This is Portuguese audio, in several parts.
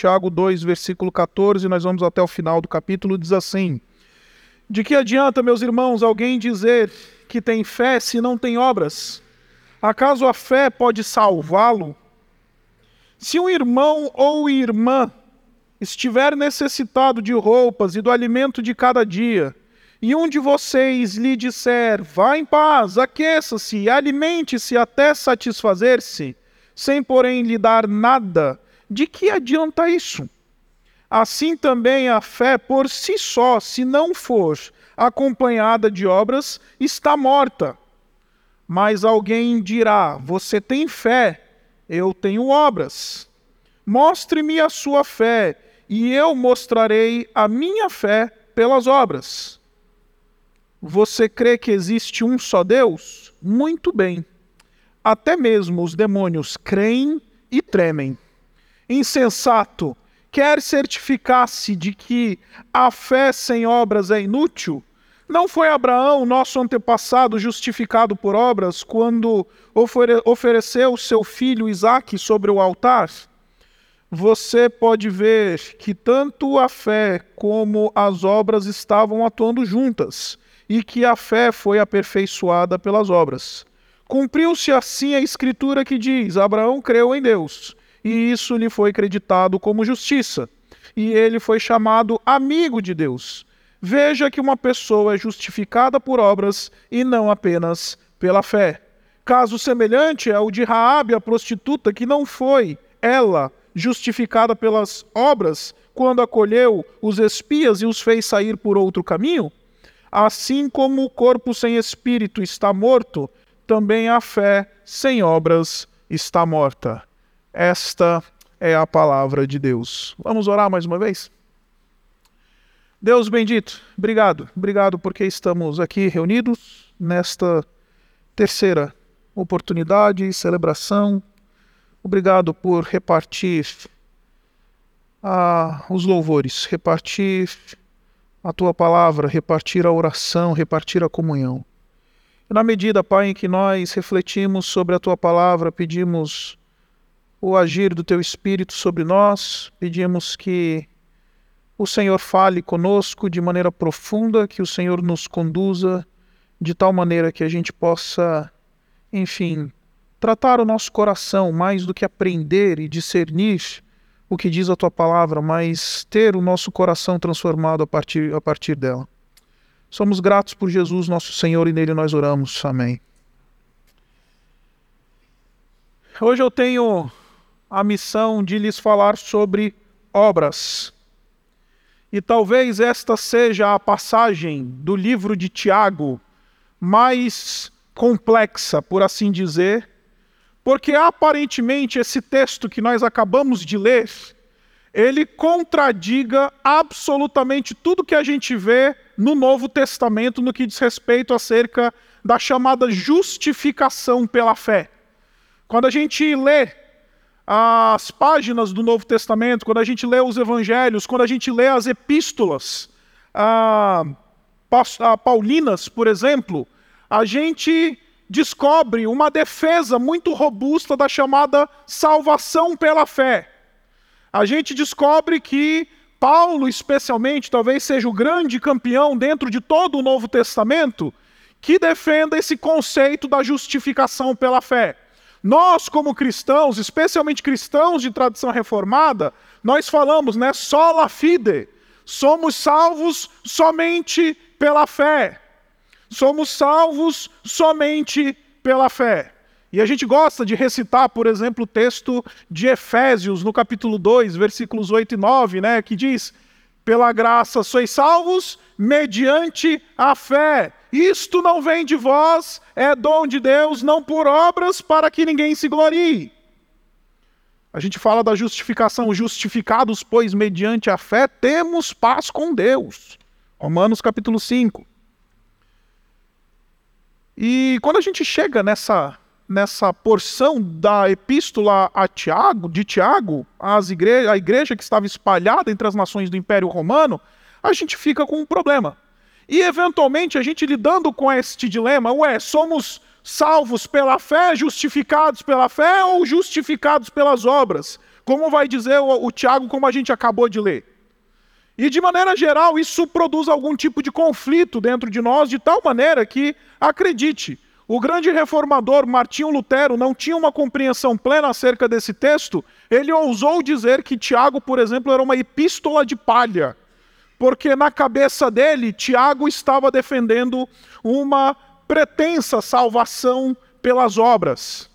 Tiago 2, versículo 14, nós vamos até o final do capítulo, diz assim: De que adianta, meus irmãos, alguém dizer que tem fé se não tem obras? Acaso a fé pode salvá-lo? Se um irmão ou irmã estiver necessitado de roupas e do alimento de cada dia, e um de vocês lhe disser: Vá em paz, aqueça-se, alimente-se até satisfazer-se, sem porém lhe dar nada, de que adianta isso? Assim também a fé por si só, se não for acompanhada de obras, está morta. Mas alguém dirá: Você tem fé, eu tenho obras. Mostre-me a sua fé e eu mostrarei a minha fé pelas obras. Você crê que existe um só Deus? Muito bem. Até mesmo os demônios creem e tremem. Insensato, quer certificar-se de que a fé sem obras é inútil? Não foi Abraão, nosso antepassado, justificado por obras quando ofere ofereceu seu filho Isaque sobre o altar? você pode ver que tanto a fé como as obras estavam atuando juntas e que a fé foi aperfeiçoada pelas obras. Cumpriu-se assim a escritura que diz: Abraão creu em Deus, e isso lhe foi creditado como justiça, e ele foi chamado amigo de Deus. Veja que uma pessoa é justificada por obras e não apenas pela fé. Caso semelhante é o de Raabe, a prostituta, que não foi ela justificada pelas obras, quando acolheu os espias e os fez sair por outro caminho? Assim como o corpo sem espírito está morto, também a fé sem obras está morta. Esta é a palavra de Deus. Vamos orar mais uma vez? Deus bendito, obrigado. Obrigado porque estamos aqui reunidos nesta terceira oportunidade e celebração Obrigado por repartir ah, os louvores, repartir a tua palavra, repartir a oração, repartir a comunhão. E na medida, Pai, em que nós refletimos sobre a tua palavra, pedimos o agir do teu Espírito sobre nós, pedimos que o Senhor fale conosco de maneira profunda, que o Senhor nos conduza de tal maneira que a gente possa, enfim, tratar o nosso coração mais do que aprender e discernir o que diz a tua palavra, mas ter o nosso coração transformado a partir, a partir dela. Somos gratos por Jesus, nosso Senhor, e nele nós oramos. Amém. Hoje eu tenho a missão de lhes falar sobre obras. E talvez esta seja a passagem do livro de Tiago mais complexa, por assim dizer, porque aparentemente esse texto que nós acabamos de ler, ele contradiga absolutamente tudo que a gente vê no Novo Testamento no que diz respeito acerca da chamada justificação pela fé. Quando a gente lê as páginas do Novo Testamento, quando a gente lê os evangelhos, quando a gente lê as epístolas a, a paulinas, por exemplo, a gente descobre uma defesa muito robusta da chamada salvação pela fé. A gente descobre que Paulo, especialmente, talvez seja o grande campeão dentro de todo o Novo Testamento que defenda esse conceito da justificação pela fé. Nós, como cristãos, especialmente cristãos de tradição reformada, nós falamos, né, sola fide, somos salvos somente pela fé. Somos salvos somente pela fé. E a gente gosta de recitar, por exemplo, o texto de Efésios, no capítulo 2, versículos 8 e 9, né, que diz: Pela graça sois salvos mediante a fé. Isto não vem de vós, é dom de Deus, não por obras, para que ninguém se glorie. A gente fala da justificação, justificados, pois, mediante a fé, temos paz com Deus. Romanos capítulo 5. E quando a gente chega nessa, nessa porção da epístola a Tiago, de Tiago, igre a igreja que estava espalhada entre as nações do Império Romano, a gente fica com um problema. E eventualmente a gente lidando com este dilema, ué, somos salvos pela fé, justificados pela fé ou justificados pelas obras? como vai dizer o, o Tiago, como a gente acabou de ler. E de maneira geral, isso produz algum tipo de conflito dentro de nós, de tal maneira que, acredite, o grande reformador Martinho Lutero não tinha uma compreensão plena acerca desse texto. Ele ousou dizer que Tiago, por exemplo, era uma epístola de palha, porque na cabeça dele, Tiago estava defendendo uma pretensa salvação pelas obras.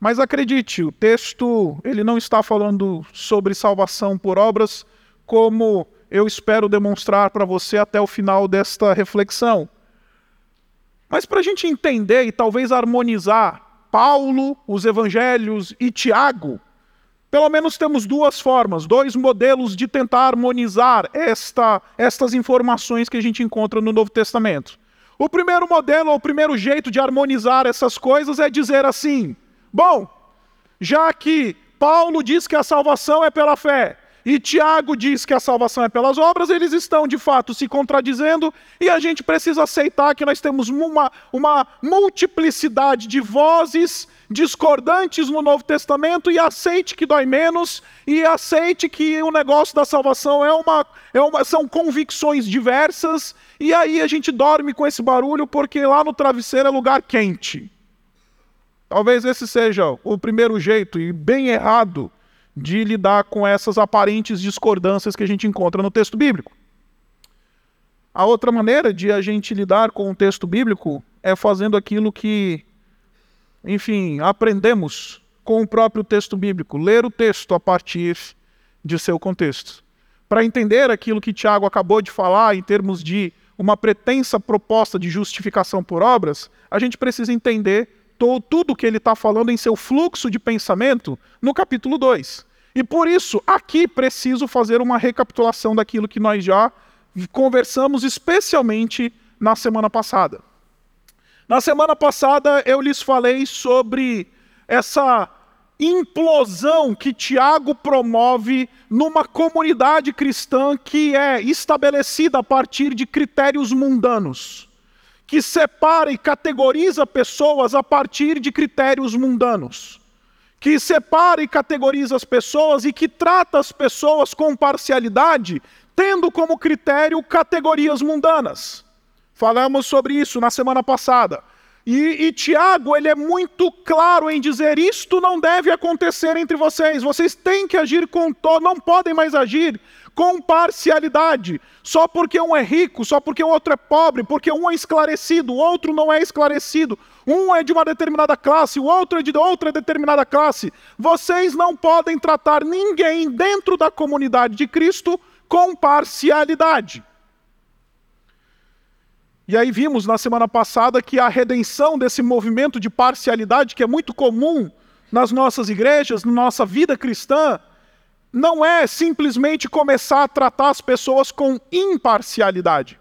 Mas acredite, o texto ele não está falando sobre salvação por obras, como eu espero demonstrar para você até o final desta reflexão. Mas para a gente entender e talvez harmonizar Paulo, os evangelhos e Tiago, pelo menos temos duas formas, dois modelos de tentar harmonizar esta, estas informações que a gente encontra no Novo Testamento. O primeiro modelo, o primeiro jeito de harmonizar essas coisas é dizer assim: bom, já que Paulo diz que a salvação é pela fé, e Tiago diz que a salvação é pelas obras, eles estão de fato se contradizendo e a gente precisa aceitar que nós temos uma, uma multiplicidade de vozes discordantes no Novo Testamento e aceite que dói menos e aceite que o negócio da salvação é uma, é uma, são convicções diversas e aí a gente dorme com esse barulho porque lá no travesseiro é lugar quente. Talvez esse seja o primeiro jeito e bem errado de lidar com essas aparentes discordâncias que a gente encontra no texto bíblico. A outra maneira de a gente lidar com o texto bíblico é fazendo aquilo que, enfim, aprendemos com o próprio texto bíblico, ler o texto a partir de seu contexto. Para entender aquilo que Tiago acabou de falar em termos de uma pretensa proposta de justificação por obras, a gente precisa entender tudo o que ele está falando em seu fluxo de pensamento no capítulo 2. E por isso, aqui preciso fazer uma recapitulação daquilo que nós já conversamos, especialmente na semana passada. Na semana passada eu lhes falei sobre essa implosão que Tiago promove numa comunidade cristã que é estabelecida a partir de critérios mundanos que separa e categoriza pessoas a partir de critérios mundanos, que separa e categoriza as pessoas e que trata as pessoas com parcialidade, tendo como critério categorias mundanas. Falamos sobre isso na semana passada. E, e, Tiago, ele é muito claro em dizer: isto não deve acontecer entre vocês, vocês têm que agir com todo, não podem mais agir com parcialidade. Só porque um é rico, só porque o outro é pobre, porque um é esclarecido, o outro não é esclarecido. Um é de uma determinada classe, o outro é de outra determinada classe. Vocês não podem tratar ninguém dentro da comunidade de Cristo com parcialidade. E aí vimos na semana passada que a redenção desse movimento de parcialidade, que é muito comum nas nossas igrejas, na nossa vida cristã, não é simplesmente começar a tratar as pessoas com imparcialidade.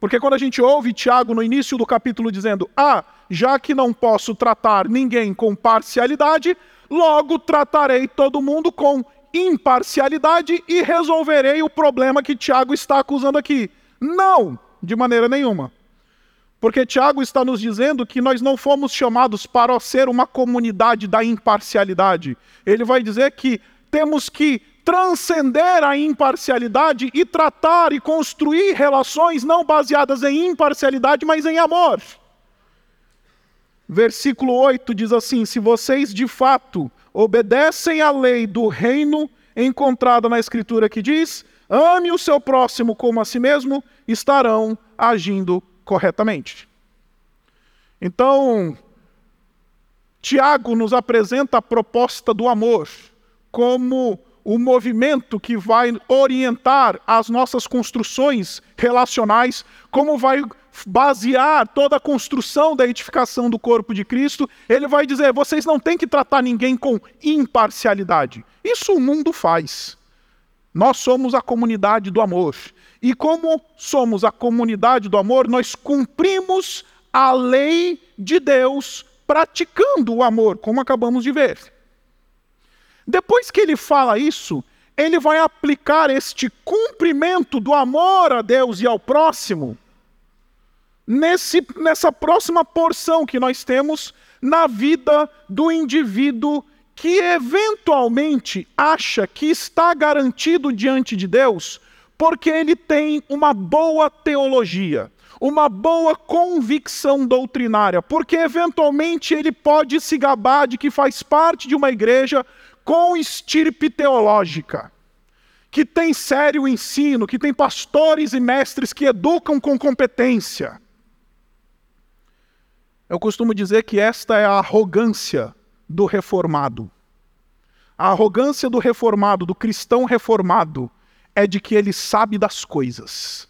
Porque quando a gente ouve Tiago no início do capítulo dizendo: Ah, já que não posso tratar ninguém com parcialidade, logo tratarei todo mundo com imparcialidade e resolverei o problema que Tiago está acusando aqui. Não, de maneira nenhuma. Porque Tiago está nos dizendo que nós não fomos chamados para ser uma comunidade da imparcialidade. Ele vai dizer que temos que transcender a imparcialidade e tratar e construir relações não baseadas em imparcialidade, mas em amor. Versículo 8 diz assim: Se vocês de fato obedecem à lei do reino encontrada na Escritura que diz: ame o seu próximo como a si mesmo, estarão agindo corretamente. Então, Tiago nos apresenta a proposta do amor como o movimento que vai orientar as nossas construções relacionais, como vai basear toda a construção da edificação do corpo de Cristo, ele vai dizer: vocês não têm que tratar ninguém com imparcialidade. Isso o mundo faz. Nós somos a comunidade do amor. E como somos a comunidade do amor, nós cumprimos a lei de Deus praticando o amor, como acabamos de ver. Depois que ele fala isso, ele vai aplicar este cumprimento do amor a Deus e ao próximo nesse, nessa próxima porção que nós temos na vida do indivíduo que eventualmente acha que está garantido diante de Deus porque ele tem uma boa teologia, uma boa convicção doutrinária, porque eventualmente ele pode se gabar de que faz parte de uma igreja com estirpe teológica, que tem sério ensino, que tem pastores e mestres que educam com competência. Eu costumo dizer que esta é a arrogância do reformado. A arrogância do reformado, do cristão reformado, é de que ele sabe das coisas.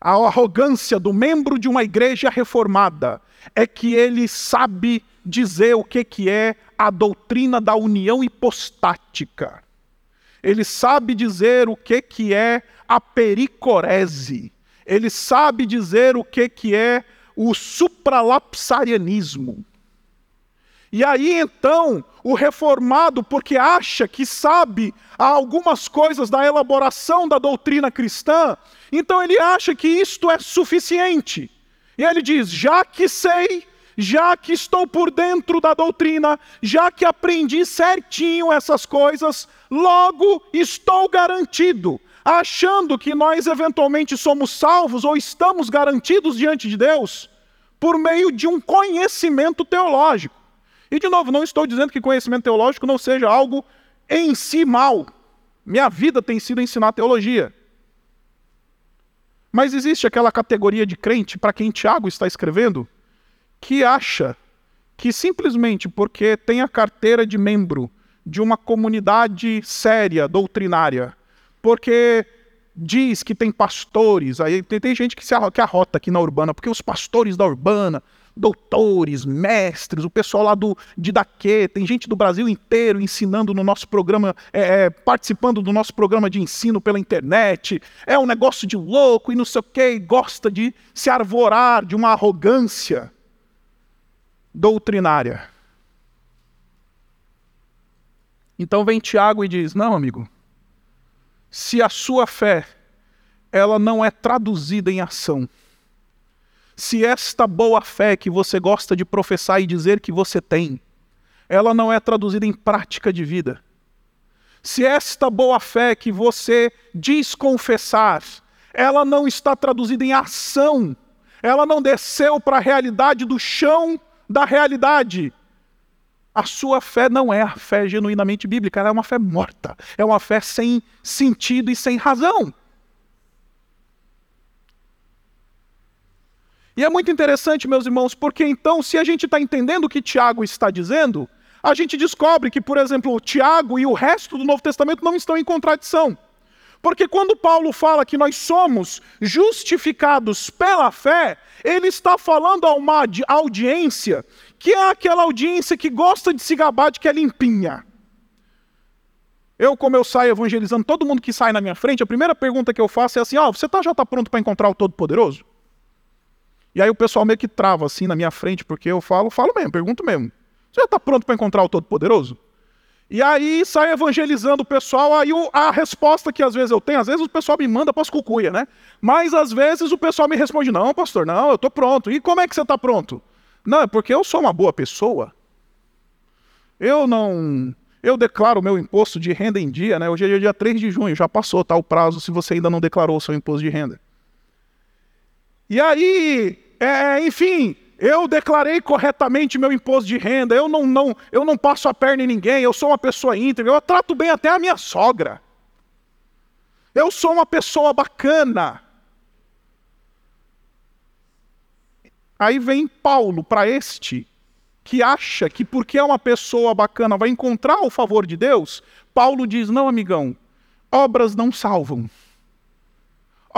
A arrogância do membro de uma igreja reformada é que ele sabe dizer o que, que é a doutrina da união hipostática. Ele sabe dizer o que, que é a pericorese. Ele sabe dizer o que, que é o supralapsarianismo. E aí então, o reformado, porque acha que sabe algumas coisas da elaboração da doutrina cristã, então ele acha que isto é suficiente. E ele diz: já que sei, já que estou por dentro da doutrina, já que aprendi certinho essas coisas, logo estou garantido. Achando que nós eventualmente somos salvos ou estamos garantidos diante de Deus por meio de um conhecimento teológico. E, de novo, não estou dizendo que conhecimento teológico não seja algo em si mal. Minha vida tem sido ensinar teologia. Mas existe aquela categoria de crente para quem Tiago está escrevendo que acha que simplesmente porque tem a carteira de membro de uma comunidade séria, doutrinária, porque diz que tem pastores, aí tem, tem gente que se arrota aqui na urbana, porque os pastores da urbana doutores, mestres, o pessoal lá do Didaquê, tem gente do Brasil inteiro ensinando no nosso programa, é, é, participando do nosso programa de ensino pela internet. É um negócio de louco e não sei o quê, gosta de se arvorar de uma arrogância doutrinária. Então vem Tiago e diz: Não, amigo, se a sua fé ela não é traduzida em ação, se esta boa fé que você gosta de professar e dizer que você tem, ela não é traduzida em prática de vida. Se esta boa fé que você diz confessar, ela não está traduzida em ação, ela não desceu para a realidade do chão da realidade. A sua fé não é a fé genuinamente bíblica, ela é uma fé morta, é uma fé sem sentido e sem razão. E é muito interessante, meus irmãos, porque então, se a gente está entendendo o que Tiago está dizendo, a gente descobre que, por exemplo, Tiago e o resto do Novo Testamento não estão em contradição. Porque quando Paulo fala que nós somos justificados pela fé, ele está falando a uma audiência que é aquela audiência que gosta de se gabar de que é limpinha. Eu, como eu saio evangelizando todo mundo que sai na minha frente, a primeira pergunta que eu faço é assim: ó, oh, você tá, já está pronto para encontrar o Todo-Poderoso? E aí o pessoal meio que trava assim na minha frente, porque eu falo, falo mesmo, pergunto mesmo. Você já está pronto para encontrar o Todo-Poderoso? E aí sai evangelizando o pessoal, aí a resposta que às vezes eu tenho, às vezes o pessoal me manda para as cucuia, né? Mas às vezes o pessoal me responde, não, pastor, não, eu estou pronto. E como é que você está pronto? Não, é porque eu sou uma boa pessoa. Eu não... Eu declaro o meu imposto de renda em dia, né? Hoje é dia 3 de junho, já passou, tá? O prazo se você ainda não declarou o seu imposto de renda. E aí, é, enfim, eu declarei corretamente meu imposto de renda, eu não, não, eu não passo a perna em ninguém, eu sou uma pessoa íntegra, eu trato bem até a minha sogra. Eu sou uma pessoa bacana. Aí vem Paulo para este que acha que porque é uma pessoa bacana vai encontrar o favor de Deus. Paulo diz: não, amigão, obras não salvam.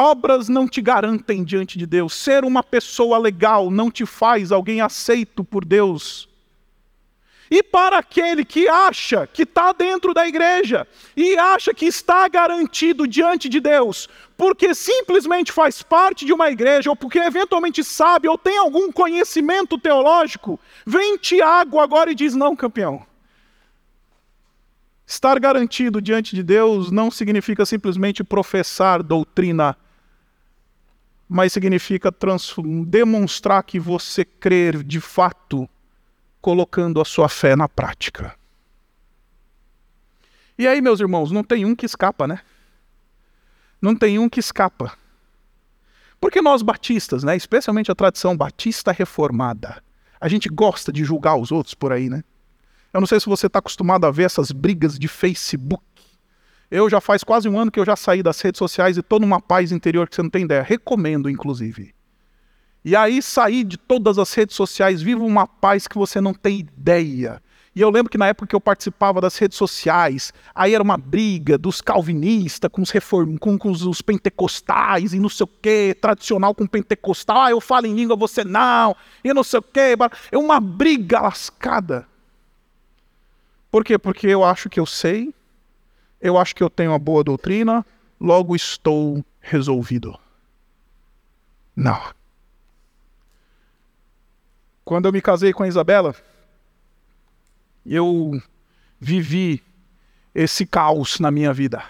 Obras não te garantem diante de Deus. Ser uma pessoa legal não te faz alguém aceito por Deus. E para aquele que acha que está dentro da igreja e acha que está garantido diante de Deus, porque simplesmente faz parte de uma igreja, ou porque eventualmente sabe ou tem algum conhecimento teológico, vem Tiago agora e diz: não, campeão. Estar garantido diante de Deus não significa simplesmente professar doutrina mas significa demonstrar que você crer de fato, colocando a sua fé na prática. E aí, meus irmãos, não tem um que escapa, né? Não tem um que escapa. Porque nós batistas, né, especialmente a tradição batista reformada, a gente gosta de julgar os outros por aí, né? Eu não sei se você está acostumado a ver essas brigas de Facebook. Eu já faz quase um ano que eu já saí das redes sociais e estou numa paz interior que você não tem ideia. Recomendo, inclusive. E aí sair de todas as redes sociais, viva uma paz que você não tem ideia. E eu lembro que na época que eu participava das redes sociais, aí era uma briga dos calvinistas com os, reform... com, com os pentecostais e não sei o quê, tradicional com pentecostal, ah, eu falo em língua, você não, e não sei o quê. É uma briga lascada. Por quê? Porque eu acho que eu sei, eu acho que eu tenho uma boa doutrina, logo estou resolvido. Não. Quando eu me casei com a Isabela, eu vivi esse caos na minha vida.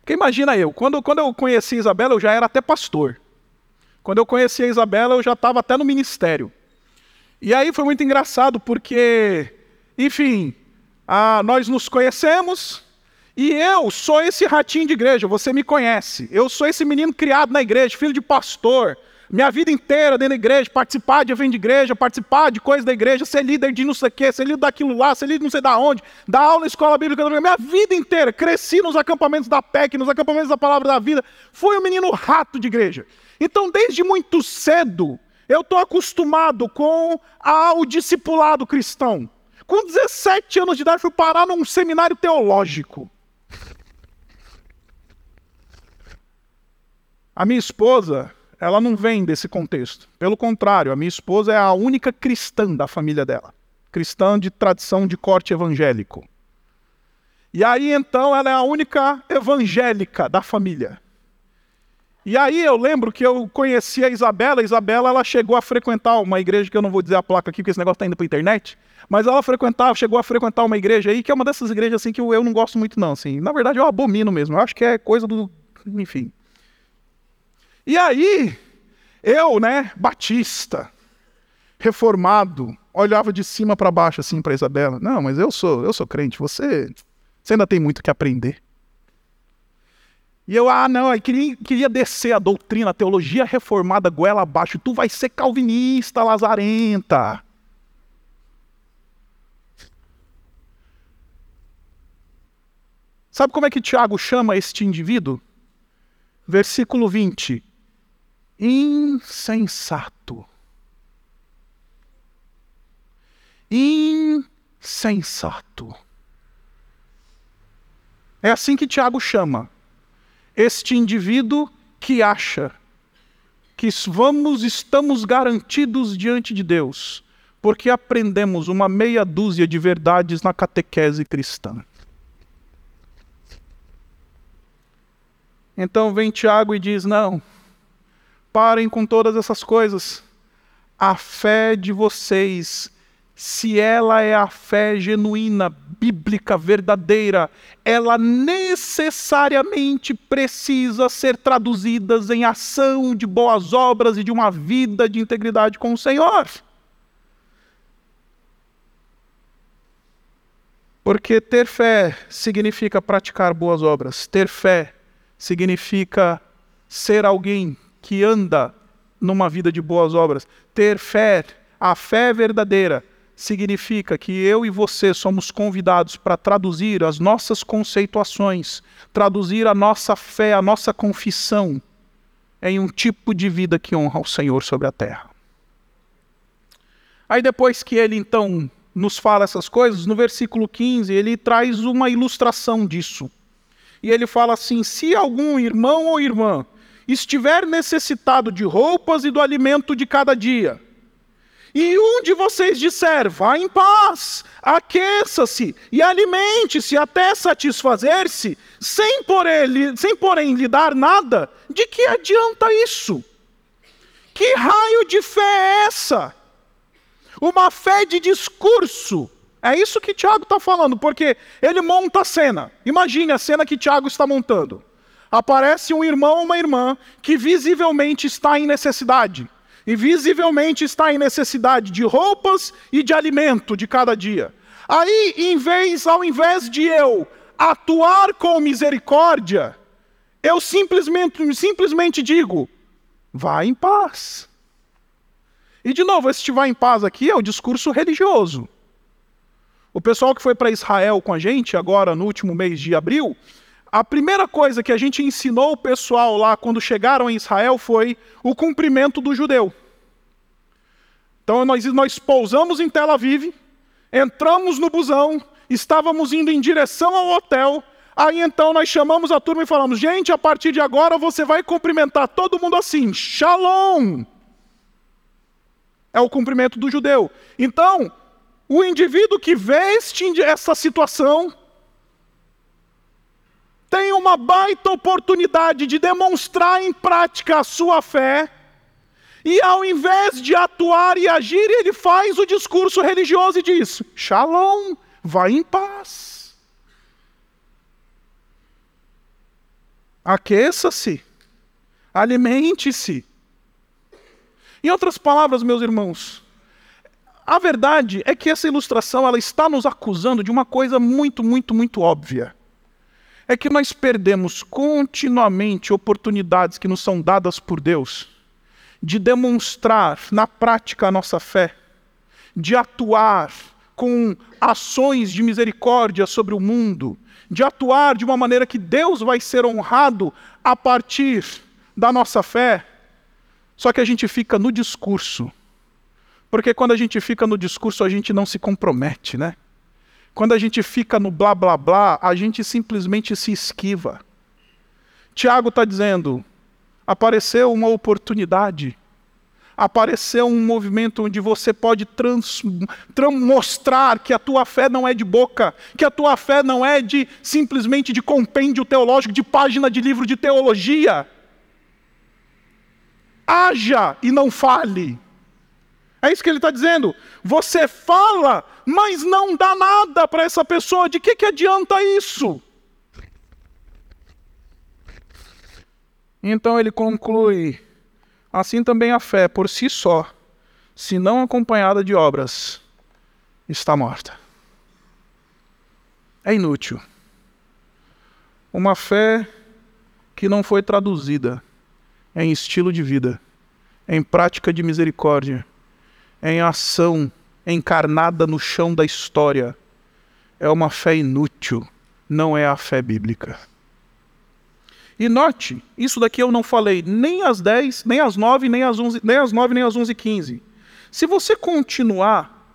Porque imagina eu, quando, quando eu conheci a Isabela, eu já era até pastor. Quando eu conheci a Isabela, eu já estava até no ministério. E aí foi muito engraçado, porque, enfim, a, nós nos conhecemos, e eu sou esse ratinho de igreja, você me conhece. Eu sou esse menino criado na igreja, filho de pastor, minha vida inteira dentro da igreja, participar de evento de igreja, participar de coisas da igreja, ser líder de não sei o quê, ser líder daquilo lá, ser líder de não sei da onde, dar aula na escola bíblica, minha vida inteira, cresci nos acampamentos da PEC, nos acampamentos da Palavra da Vida, fui um menino rato de igreja. Então, desde muito cedo, eu estou acostumado com o discipulado cristão. Com 17 anos de idade, fui parar num seminário teológico. A minha esposa, ela não vem desse contexto. Pelo contrário, a minha esposa é a única cristã da família dela. Cristã de tradição de corte evangélico. E aí então ela é a única evangélica da família. E aí eu lembro que eu conheci a Isabela. A Isabela ela chegou a frequentar uma igreja que eu não vou dizer a placa aqui, porque esse negócio está indo para internet. Mas ela frequentava, chegou a frequentar uma igreja aí, que é uma dessas igrejas assim que eu, não gosto muito não, assim. Na verdade eu abomino mesmo. Eu acho que é coisa do, enfim. E aí, eu, né, batista, reformado, olhava de cima para baixo assim para Isabela. Não, mas eu sou, eu sou crente, você, você ainda tem muito que aprender. E eu, ah, não, eu queria, queria descer a doutrina, a teologia reformada goela abaixo. Tu vai ser calvinista, lazarenta. Sabe como é que Tiago chama este indivíduo? Versículo 20 insensato. Insensato. É assim que Tiago chama este indivíduo que acha que vamos estamos garantidos diante de Deus, porque aprendemos uma meia dúzia de verdades na catequese cristã. Então vem Tiago e diz: não, Parem com todas essas coisas. A fé de vocês, se ela é a fé genuína, bíblica, verdadeira, ela necessariamente precisa ser traduzida em ação de boas obras e de uma vida de integridade com o Senhor. Porque ter fé significa praticar boas obras, ter fé significa ser alguém que anda numa vida de boas obras. Ter fé, a fé verdadeira, significa que eu e você somos convidados para traduzir as nossas conceituações, traduzir a nossa fé, a nossa confissão em um tipo de vida que honra o Senhor sobre a terra. Aí depois que ele então nos fala essas coisas, no versículo 15, ele traz uma ilustração disso. E ele fala assim: se algum irmão ou irmã estiver necessitado de roupas e do alimento de cada dia, e um de vocês disser, vá em paz, aqueça-se e alimente-se até satisfazer-se, sem, sem porém lhe dar nada, de que adianta isso? Que raio de fé é essa? Uma fé de discurso. É isso que Tiago está falando, porque ele monta a cena. Imagine a cena que Tiago está montando aparece um irmão ou uma irmã que visivelmente está em necessidade. E visivelmente está em necessidade de roupas e de alimento de cada dia. Aí, em vez, ao invés de eu atuar com misericórdia, eu simplesmente, simplesmente digo: vá em paz. E de novo, esse vá em paz aqui é o discurso religioso. O pessoal que foi para Israel com a gente, agora no último mês de abril, a primeira coisa que a gente ensinou o pessoal lá quando chegaram em Israel foi o cumprimento do judeu. Então nós, nós pousamos em Tel Aviv, entramos no busão, estávamos indo em direção ao hotel. Aí então nós chamamos a turma e falamos: gente, a partir de agora você vai cumprimentar todo mundo assim, Shalom. É o cumprimento do judeu. Então, o indivíduo que veste essa situação tem uma baita oportunidade de demonstrar em prática a sua fé e ao invés de atuar e agir, ele faz o discurso religioso e diz: Shalom, vai em paz. Aqueça-se, alimente-se. Em outras palavras, meus irmãos, a verdade é que essa ilustração ela está nos acusando de uma coisa muito, muito, muito óbvia. É que nós perdemos continuamente oportunidades que nos são dadas por Deus de demonstrar na prática a nossa fé, de atuar com ações de misericórdia sobre o mundo, de atuar de uma maneira que Deus vai ser honrado a partir da nossa fé. Só que a gente fica no discurso. Porque quando a gente fica no discurso, a gente não se compromete, né? Quando a gente fica no blá blá blá, a gente simplesmente se esquiva. Tiago está dizendo: apareceu uma oportunidade, apareceu um movimento onde você pode trans, trans, mostrar que a tua fé não é de boca, que a tua fé não é de simplesmente de compêndio teológico, de página de livro de teologia. Haja e não fale. É isso que ele está dizendo. Você fala, mas não dá nada para essa pessoa. De que, que adianta isso? Então ele conclui: assim também a fé por si só, se não acompanhada de obras, está morta. É inútil. Uma fé que não foi traduzida em estilo de vida, em prática de misericórdia, em ação encarnada no chão da história, é uma fé inútil, não é a fé bíblica. E note, isso daqui eu não falei nem às 10, nem às 9, nem às 11, nem às 9, nem às 11 e 15. Se você continuar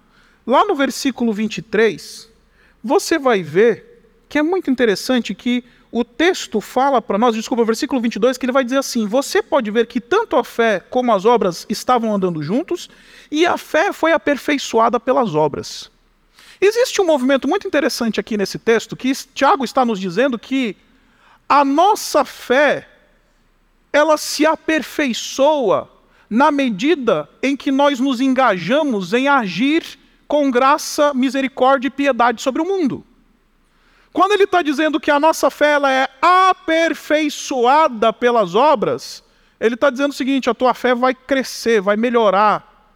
lá no versículo 23, você vai ver que é muito interessante que o texto fala para nós, desculpa, versículo 22, que ele vai dizer assim: Você pode ver que tanto a fé como as obras estavam andando juntos, e a fé foi aperfeiçoada pelas obras. Existe um movimento muito interessante aqui nesse texto, que Tiago está nos dizendo que a nossa fé, ela se aperfeiçoa na medida em que nós nos engajamos em agir com graça, misericórdia e piedade sobre o mundo. Quando ele está dizendo que a nossa fé ela é aperfeiçoada pelas obras, ele está dizendo o seguinte: a tua fé vai crescer, vai melhorar,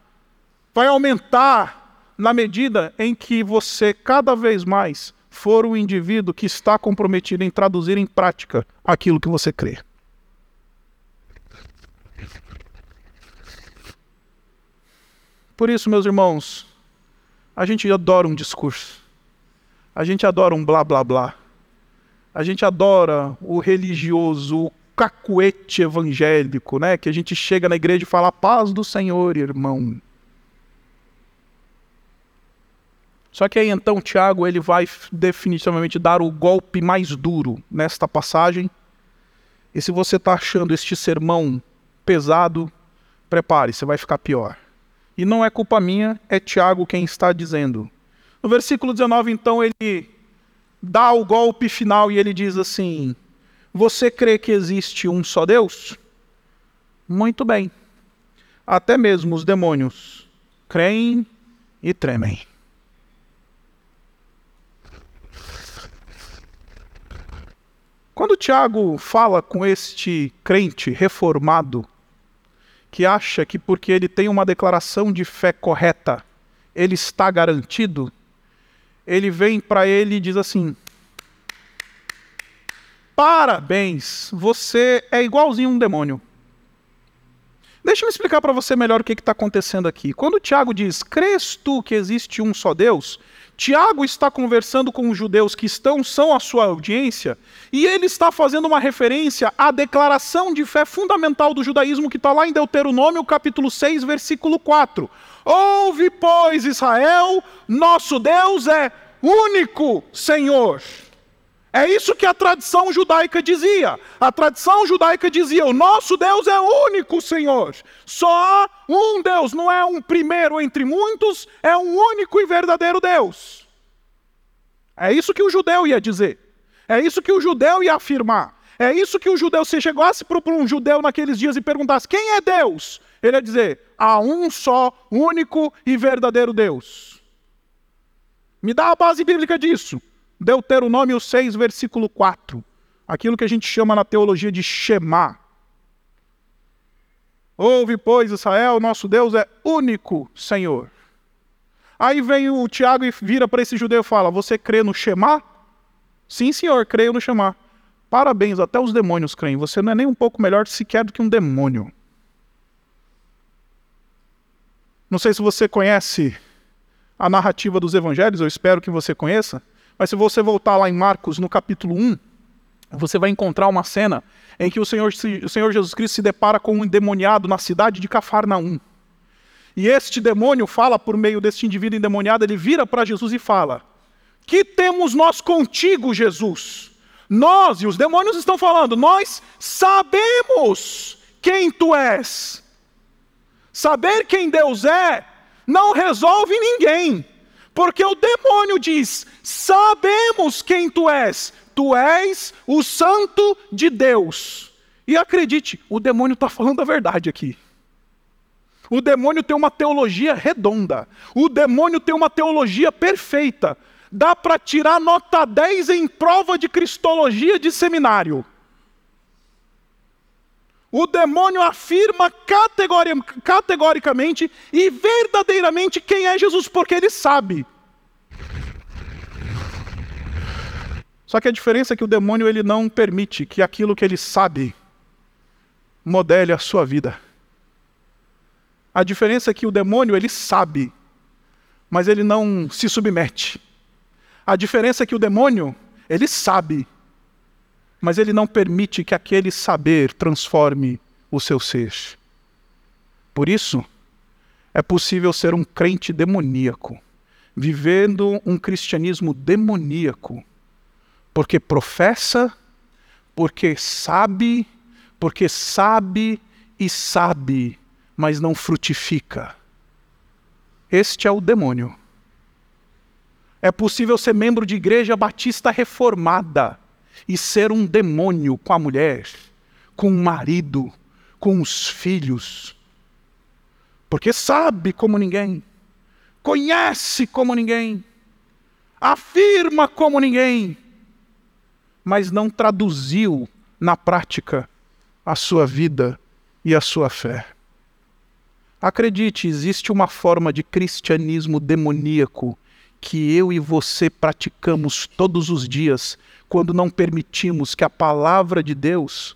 vai aumentar na medida em que você cada vez mais for um indivíduo que está comprometido em traduzir em prática aquilo que você crê. Por isso, meus irmãos, a gente adora um discurso. A gente adora um blá blá blá. A gente adora o religioso, o cacuete evangélico, né? Que a gente chega na igreja e fala: paz do Senhor, irmão. Só que aí então Tiago ele vai definitivamente dar o golpe mais duro nesta passagem. E se você está achando este sermão pesado, prepare, você vai ficar pior. E não é culpa minha, é Tiago quem está dizendo. No versículo 19, então, ele dá o golpe final e ele diz assim: Você crê que existe um só Deus? Muito bem. Até mesmo os demônios creem e tremem. Quando Tiago fala com este crente reformado, que acha que porque ele tem uma declaração de fé correta, ele está garantido, ele vem para ele e diz assim: Parabéns, você é igualzinho um demônio. Deixa eu explicar para você melhor o que está acontecendo aqui. Quando Tiago diz, crês tu que existe um só Deus? Tiago está conversando com os judeus que estão, são a sua audiência, e ele está fazendo uma referência à declaração de fé fundamental do judaísmo que está lá em Deuteronômio, capítulo 6, versículo 4. Ouve, pois, Israel, nosso Deus é único Senhor. É isso que a tradição judaica dizia. A tradição judaica dizia: o nosso Deus é único, Senhor. Só há um Deus, não é um primeiro entre muitos, é um único e verdadeiro Deus. É isso que o judeu ia dizer. É isso que o judeu ia afirmar. É isso que o judeu, se chegasse para um judeu naqueles dias e perguntasse: quem é Deus? Ele ia dizer: há um só, único e verdadeiro Deus. Me dá a base bíblica disso. Deuteronômio 6, versículo 4. Aquilo que a gente chama na teologia de Shema. Ouve, pois, Israel, nosso Deus é único Senhor. Aí vem o Tiago e vira para esse judeu e fala: Você crê no Shema? Sim, senhor, creio no Shema. Parabéns, até os demônios creem. Você não é nem um pouco melhor sequer do que um demônio. Não sei se você conhece a narrativa dos evangelhos, eu espero que você conheça. Mas se você voltar lá em Marcos, no capítulo 1, você vai encontrar uma cena em que o Senhor, o Senhor Jesus Cristo se depara com um endemoniado na cidade de Cafarnaum. E este demônio fala por meio deste indivíduo endemoniado, ele vira para Jesus e fala: Que temos nós contigo, Jesus? Nós, e os demônios estão falando, nós sabemos quem tu és. Saber quem Deus é não resolve ninguém. Porque o demônio diz: Sabemos quem tu és, tu és o Santo de Deus. E acredite, o demônio está falando a verdade aqui. O demônio tem uma teologia redonda. O demônio tem uma teologia perfeita. Dá para tirar nota 10 em prova de cristologia de seminário. O demônio afirma categoricamente e verdadeiramente quem é Jesus, porque ele sabe. Só que a diferença é que o demônio ele não permite que aquilo que ele sabe modele a sua vida. A diferença é que o demônio ele sabe, mas ele não se submete. A diferença é que o demônio ele sabe, mas ele não permite que aquele saber transforme o seu ser. Por isso, é possível ser um crente demoníaco, vivendo um cristianismo demoníaco, porque professa, porque sabe, porque sabe e sabe, mas não frutifica. Este é o demônio. É possível ser membro de igreja batista reformada, e ser um demônio com a mulher, com o marido, com os filhos. Porque sabe como ninguém, conhece como ninguém, afirma como ninguém, mas não traduziu na prática a sua vida e a sua fé. Acredite, existe uma forma de cristianismo demoníaco que eu e você praticamos todos os dias quando não permitimos que a palavra de Deus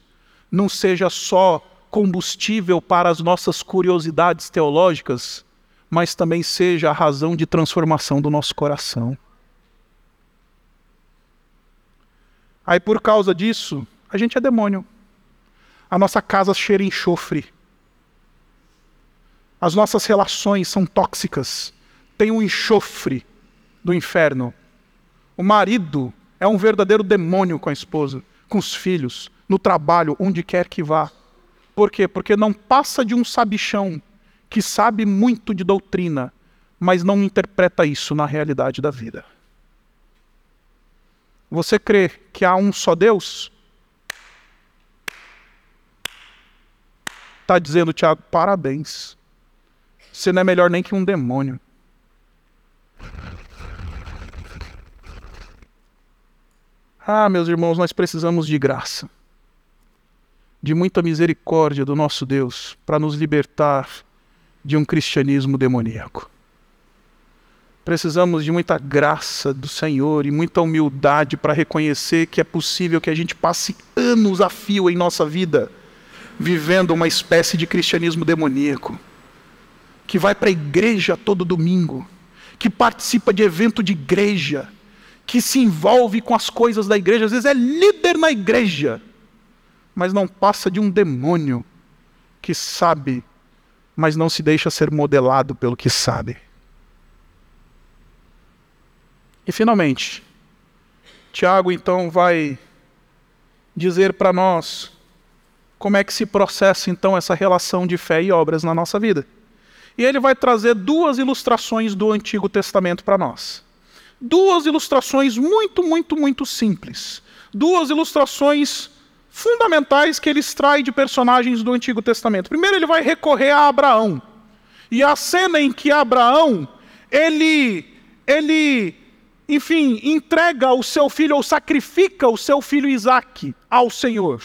não seja só combustível para as nossas curiosidades teológicas, mas também seja a razão de transformação do nosso coração. Aí por causa disso, a gente é demônio. A nossa casa cheira enxofre. As nossas relações são tóxicas. Tem um enxofre do inferno. O marido é um verdadeiro demônio com a esposa, com os filhos, no trabalho, onde quer que vá. Por quê? Porque não passa de um sabichão que sabe muito de doutrina, mas não interpreta isso na realidade da vida. Você crê que há um só Deus? Está dizendo, Tiago, parabéns. Você não é melhor nem que um demônio. Ah, meus irmãos, nós precisamos de graça, de muita misericórdia do nosso Deus para nos libertar de um cristianismo demoníaco. Precisamos de muita graça do Senhor e muita humildade para reconhecer que é possível que a gente passe anos a fio em nossa vida vivendo uma espécie de cristianismo demoníaco, que vai para a igreja todo domingo, que participa de evento de igreja, que se envolve com as coisas da igreja, às vezes é líder na igreja, mas não passa de um demônio que sabe, mas não se deixa ser modelado pelo que sabe. E finalmente, Tiago então vai dizer para nós como é que se processa então essa relação de fé e obras na nossa vida. E ele vai trazer duas ilustrações do Antigo Testamento para nós. Duas ilustrações muito, muito, muito simples. Duas ilustrações fundamentais que ele extrai de personagens do Antigo Testamento. Primeiro ele vai recorrer a Abraão. E a cena em que Abraão, ele ele enfim, entrega o seu filho ou sacrifica o seu filho Isaque ao Senhor.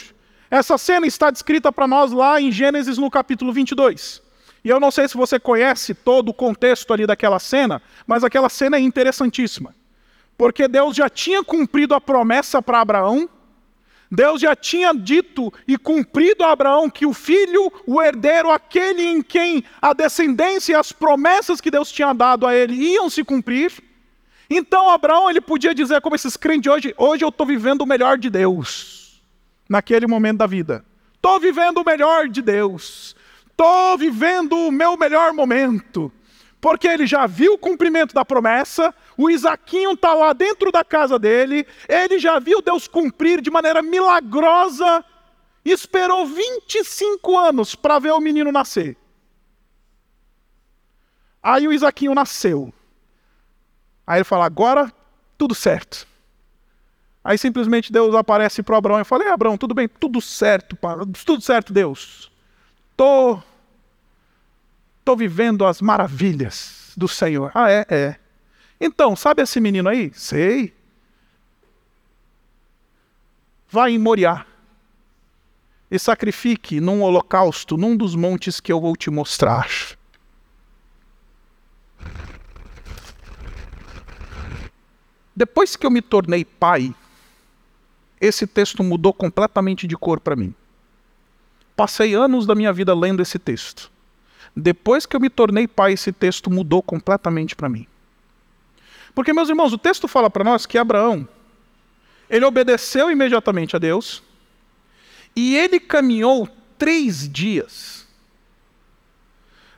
Essa cena está descrita para nós lá em Gênesis no capítulo 22. E eu não sei se você conhece todo o contexto ali daquela cena, mas aquela cena é interessantíssima. Porque Deus já tinha cumprido a promessa para Abraão, Deus já tinha dito e cumprido a Abraão que o filho, o herdeiro, aquele em quem a descendência e as promessas que Deus tinha dado a ele iam se cumprir. Então Abraão ele podia dizer como esses crentes hoje, hoje eu estou vivendo o melhor de Deus. Naquele momento da vida. Estou vivendo o melhor de Deus. Estou vivendo o meu melhor momento. Porque ele já viu o cumprimento da promessa, o Isaquinho está lá dentro da casa dele, ele já viu Deus cumprir de maneira milagrosa, esperou 25 anos para ver o menino nascer. Aí o Isaquinho nasceu. Aí ele fala: agora tudo certo. Aí simplesmente Deus aparece para Abraão e fala: Ei, Abraão, tudo bem? Tudo certo, tudo certo, Deus. Tô, tô vivendo as maravilhas do Senhor. Ah, é, é. Então, sabe esse menino aí? Sei. Vai em Moriá e sacrifique num holocausto num dos montes que eu vou te mostrar. Depois que eu me tornei pai, esse texto mudou completamente de cor para mim. Passei anos da minha vida lendo esse texto. Depois que eu me tornei pai, esse texto mudou completamente para mim. Porque, meus irmãos, o texto fala para nós que Abraão, ele obedeceu imediatamente a Deus e ele caminhou três dias.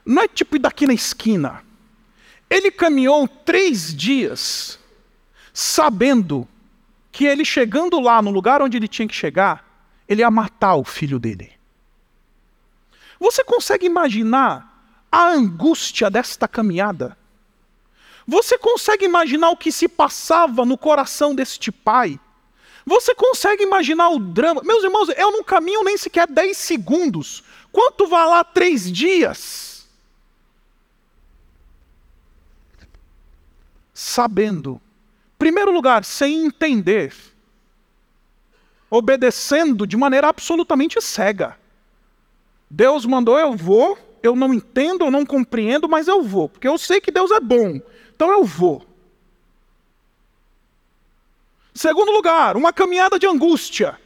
Não é tipo daqui na esquina. Ele caminhou três dias sabendo que ele chegando lá no lugar onde ele tinha que chegar, ele ia matar o filho dele. Você consegue imaginar a angústia desta caminhada? Você consegue imaginar o que se passava no coração deste pai? Você consegue imaginar o drama? Meus irmãos, eu não caminho nem sequer 10 segundos. Quanto vai lá três dias? Sabendo primeiro lugar, sem entender, obedecendo de maneira absolutamente cega. Deus mandou, eu vou, eu não entendo, eu não compreendo, mas eu vou, porque eu sei que Deus é bom, então eu vou. Segundo lugar, uma caminhada de angústia.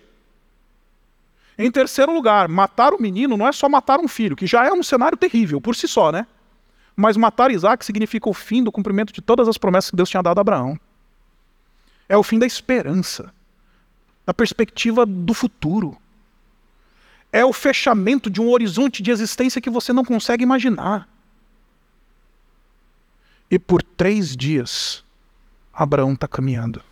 Em terceiro lugar, matar o menino não é só matar um filho, que já é um cenário terrível por si só, né? Mas matar Isaac significa o fim do cumprimento de todas as promessas que Deus tinha dado a Abraão. É o fim da esperança, da perspectiva do futuro. É o fechamento de um horizonte de existência que você não consegue imaginar. E por três dias, Abraão está caminhando.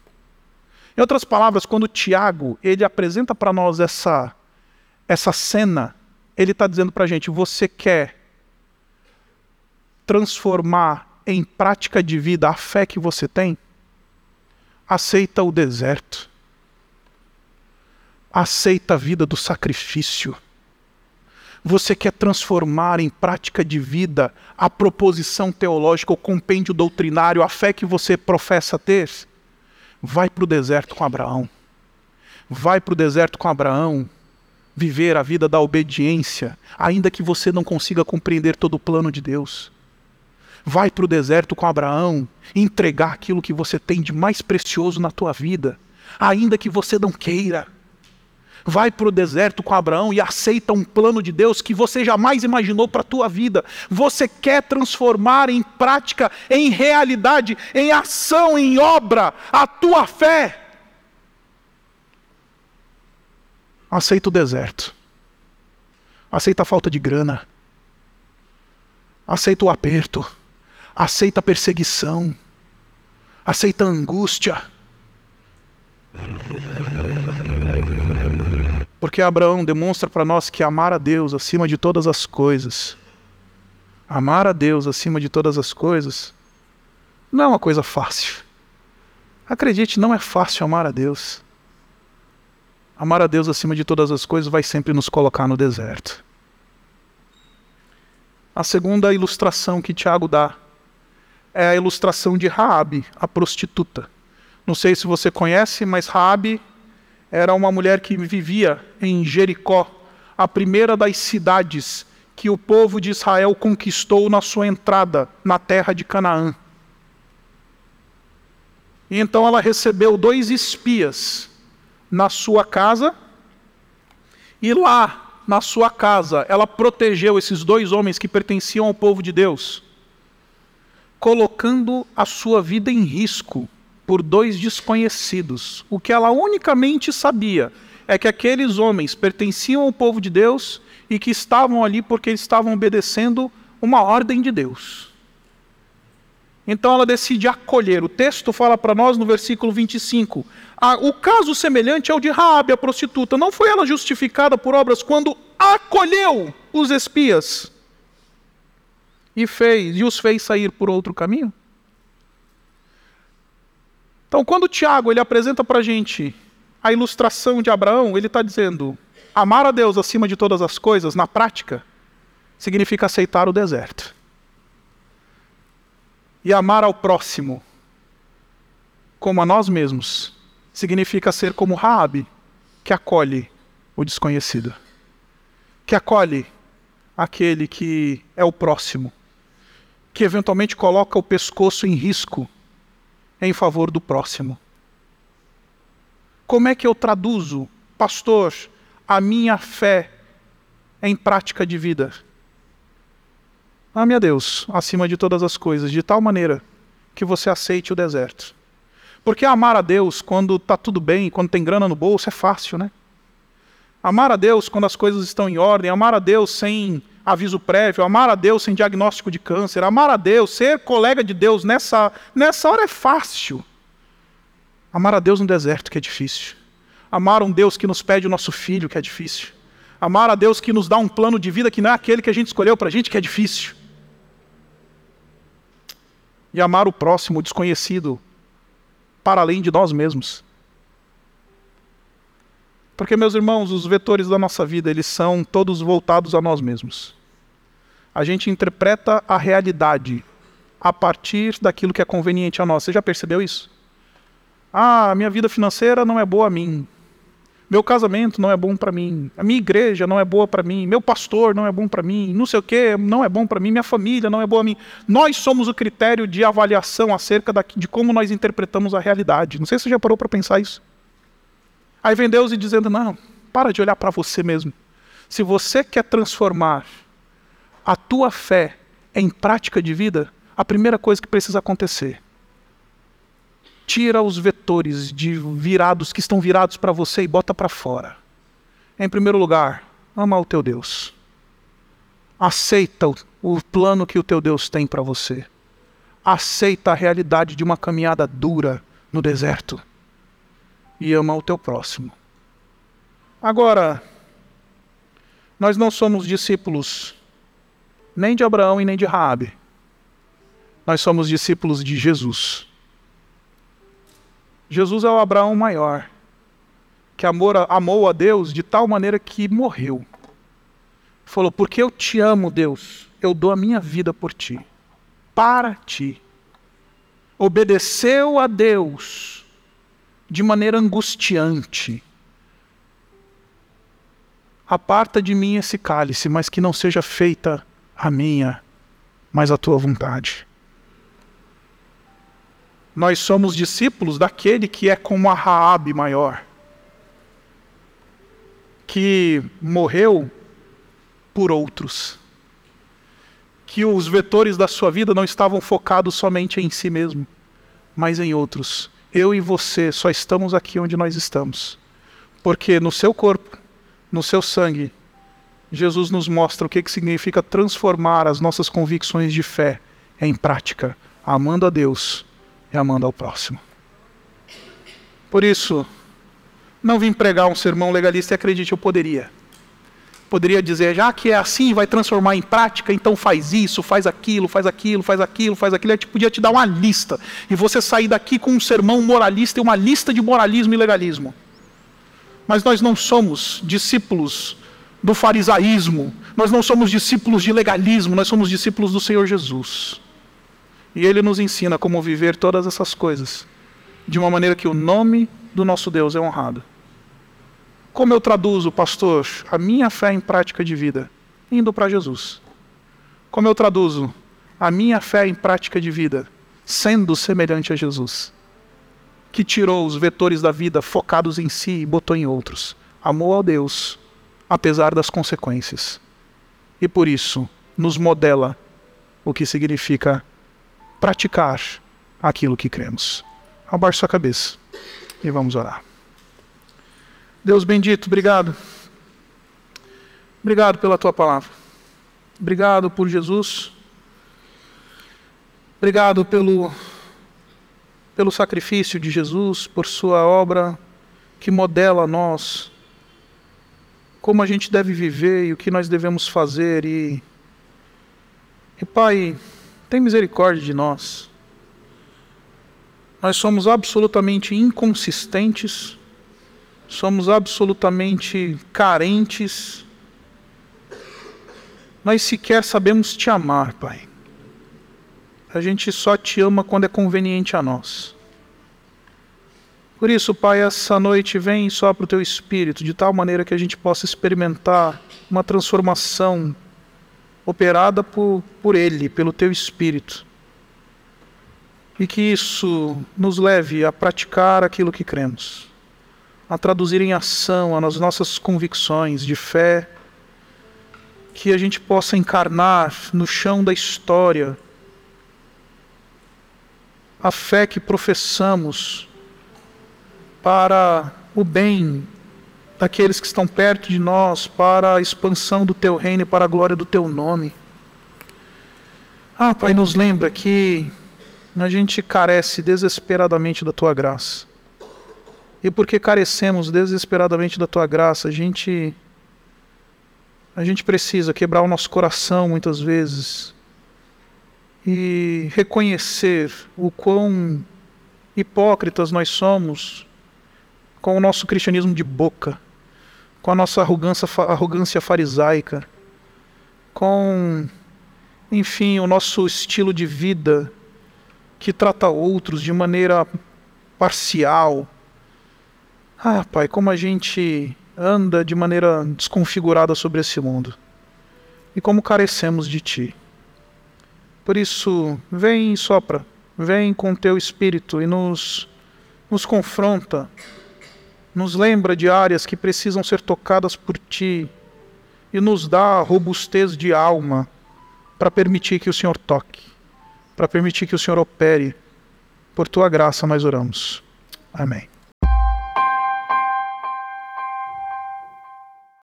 Em outras palavras, quando Tiago ele apresenta para nós essa, essa cena, ele está dizendo para a gente: você quer transformar em prática de vida a fé que você tem? aceita o deserto, aceita a vida do sacrifício. Você quer transformar em prática de vida a proposição teológica, o compêndio doutrinário, a fé que você professa ter? Vai para o deserto com Abraão. Vai para o deserto com Abraão viver a vida da obediência, ainda que você não consiga compreender todo o plano de Deus. Vai para o deserto com Abraão, entregar aquilo que você tem de mais precioso na tua vida, ainda que você não queira. Vai para o deserto com Abraão e aceita um plano de Deus que você jamais imaginou para a tua vida. Você quer transformar em prática, em realidade, em ação, em obra, a tua fé. Aceita o deserto. Aceita a falta de grana. Aceita o aperto. Aceita a perseguição. Aceita a angústia porque Abraão demonstra para nós que amar a Deus acima de todas as coisas, amar a Deus acima de todas as coisas, não é uma coisa fácil. Acredite, não é fácil amar a Deus. Amar a Deus acima de todas as coisas vai sempre nos colocar no deserto. A segunda ilustração que Tiago dá é a ilustração de Raabe, a prostituta. Não sei se você conhece, mas Raabe era uma mulher que vivia em Jericó, a primeira das cidades que o povo de Israel conquistou na sua entrada na terra de Canaã. E então ela recebeu dois espias na sua casa, e lá na sua casa ela protegeu esses dois homens que pertenciam ao povo de Deus, colocando a sua vida em risco por dois desconhecidos. O que ela unicamente sabia é que aqueles homens pertenciam ao povo de Deus e que estavam ali porque eles estavam obedecendo uma ordem de Deus. Então ela decide acolher. O texto fala para nós no versículo 25: ah, o caso semelhante é o de Raabe, a prostituta. Não foi ela justificada por obras quando acolheu os espias e fez e os fez sair por outro caminho? Então, quando Tiago ele apresenta para a gente a ilustração de Abraão, ele está dizendo: amar a Deus acima de todas as coisas, na prática, significa aceitar o deserto. E amar ao próximo, como a nós mesmos, significa ser como Raabe, que acolhe o desconhecido, que acolhe aquele que é o próximo, que eventualmente coloca o pescoço em risco em favor do próximo. Como é que eu traduzo, pastor, a minha fé em prática de vida? Ame a Deus acima de todas as coisas, de tal maneira que você aceite o deserto. Porque amar a Deus quando está tudo bem, quando tem grana no bolso, é fácil, né? Amar a Deus quando as coisas estão em ordem, amar a Deus sem aviso prévio, amar a Deus sem diagnóstico de câncer, amar a Deus, ser colega de Deus nessa, nessa hora é fácil. Amar a Deus no deserto, que é difícil. Amar um Deus que nos pede o nosso filho, que é difícil. Amar a Deus que nos dá um plano de vida que não é aquele que a gente escolheu para a gente, que é difícil. E amar o próximo, o desconhecido, para além de nós mesmos. Porque, meus irmãos, os vetores da nossa vida, eles são todos voltados a nós mesmos. A gente interpreta a realidade a partir daquilo que é conveniente a nós. Você já percebeu isso? Ah, minha vida financeira não é boa a mim. Meu casamento não é bom para mim. A minha igreja não é boa para mim. Meu pastor não é bom para mim. Não sei o que não é bom para mim. Minha família não é boa a mim. Nós somos o critério de avaliação acerca de como nós interpretamos a realidade. Não sei se você já parou para pensar isso. Aí vem Deus e dizendo: não, para de olhar para você mesmo. Se você quer transformar a tua fé em prática de vida, a primeira coisa que precisa acontecer tira os vetores de virados que estão virados para você e bota para fora. Em primeiro lugar, ama o teu Deus. Aceita o plano que o teu Deus tem para você. Aceita a realidade de uma caminhada dura no deserto e ama o teu próximo. Agora, nós não somos discípulos nem de Abraão e nem de Raabe. Nós somos discípulos de Jesus. Jesus é o Abraão maior, que amou a Deus de tal maneira que morreu. Falou: Porque eu te amo, Deus, eu dou a minha vida por ti, para ti. Obedeceu a Deus de maneira angustiante. Aparta de mim esse cálice, mas que não seja feita a minha, mas a tua vontade. Nós somos discípulos daquele que é como a Raabe maior, que morreu por outros. Que os vetores da sua vida não estavam focados somente em si mesmo, mas em outros. Eu e você só estamos aqui onde nós estamos, porque no seu corpo, no seu sangue, Jesus nos mostra o que, que significa transformar as nossas convicções de fé em prática, amando a Deus e amando ao próximo. Por isso, não vim pregar um sermão legalista e acredite, eu poderia. Poderia dizer, já que é assim, vai transformar em prática, então faz isso, faz aquilo, faz aquilo, faz aquilo, faz aquilo. Eu podia te dar uma lista. E você sair daqui com um sermão moralista e uma lista de moralismo e legalismo. Mas nós não somos discípulos do farisaísmo, nós não somos discípulos de legalismo, nós somos discípulos do Senhor Jesus. E Ele nos ensina como viver todas essas coisas de uma maneira que o nome do nosso Deus é honrado. Como eu traduzo, pastor, a minha fé em prática de vida? Indo para Jesus. Como eu traduzo a minha fé em prática de vida? Sendo semelhante a Jesus, que tirou os vetores da vida focados em si e botou em outros. Amou a Deus, apesar das consequências. E por isso, nos modela o que significa praticar aquilo que cremos. Abaixe sua cabeça e vamos orar. Deus bendito, obrigado. Obrigado pela tua palavra. Obrigado por Jesus. Obrigado pelo, pelo sacrifício de Jesus, por sua obra que modela nós como a gente deve viver e o que nós devemos fazer. E, e Pai, tem misericórdia de nós. Nós somos absolutamente inconsistentes somos absolutamente carentes. Nós sequer sabemos te amar, Pai. A gente só te ama quando é conveniente a nós. Por isso, Pai, essa noite vem só para o teu espírito, de tal maneira que a gente possa experimentar uma transformação operada por, por Ele, pelo teu espírito. E que isso nos leve a praticar aquilo que cremos a traduzir em ação as nossas convicções de fé, que a gente possa encarnar no chão da história a fé que professamos para o bem daqueles que estão perto de nós, para a expansão do teu reino e para a glória do teu nome. Ah, Pai, nos lembra que a gente carece desesperadamente da tua graça. E porque carecemos desesperadamente da tua graça, a gente a gente precisa quebrar o nosso coração muitas vezes e reconhecer o quão hipócritas nós somos com o nosso cristianismo de boca, com a nossa arrogância, arrogância farisaica, com, enfim, o nosso estilo de vida que trata outros de maneira parcial, ah, Pai, como a gente anda de maneira desconfigurada sobre esse mundo e como carecemos de Ti. Por isso, vem e sopra, vem com Teu Espírito e nos, nos confronta, nos lembra de áreas que precisam ser tocadas por Ti e nos dá robustez de alma para permitir que o Senhor toque, para permitir que o Senhor opere. Por Tua graça nós oramos. Amém.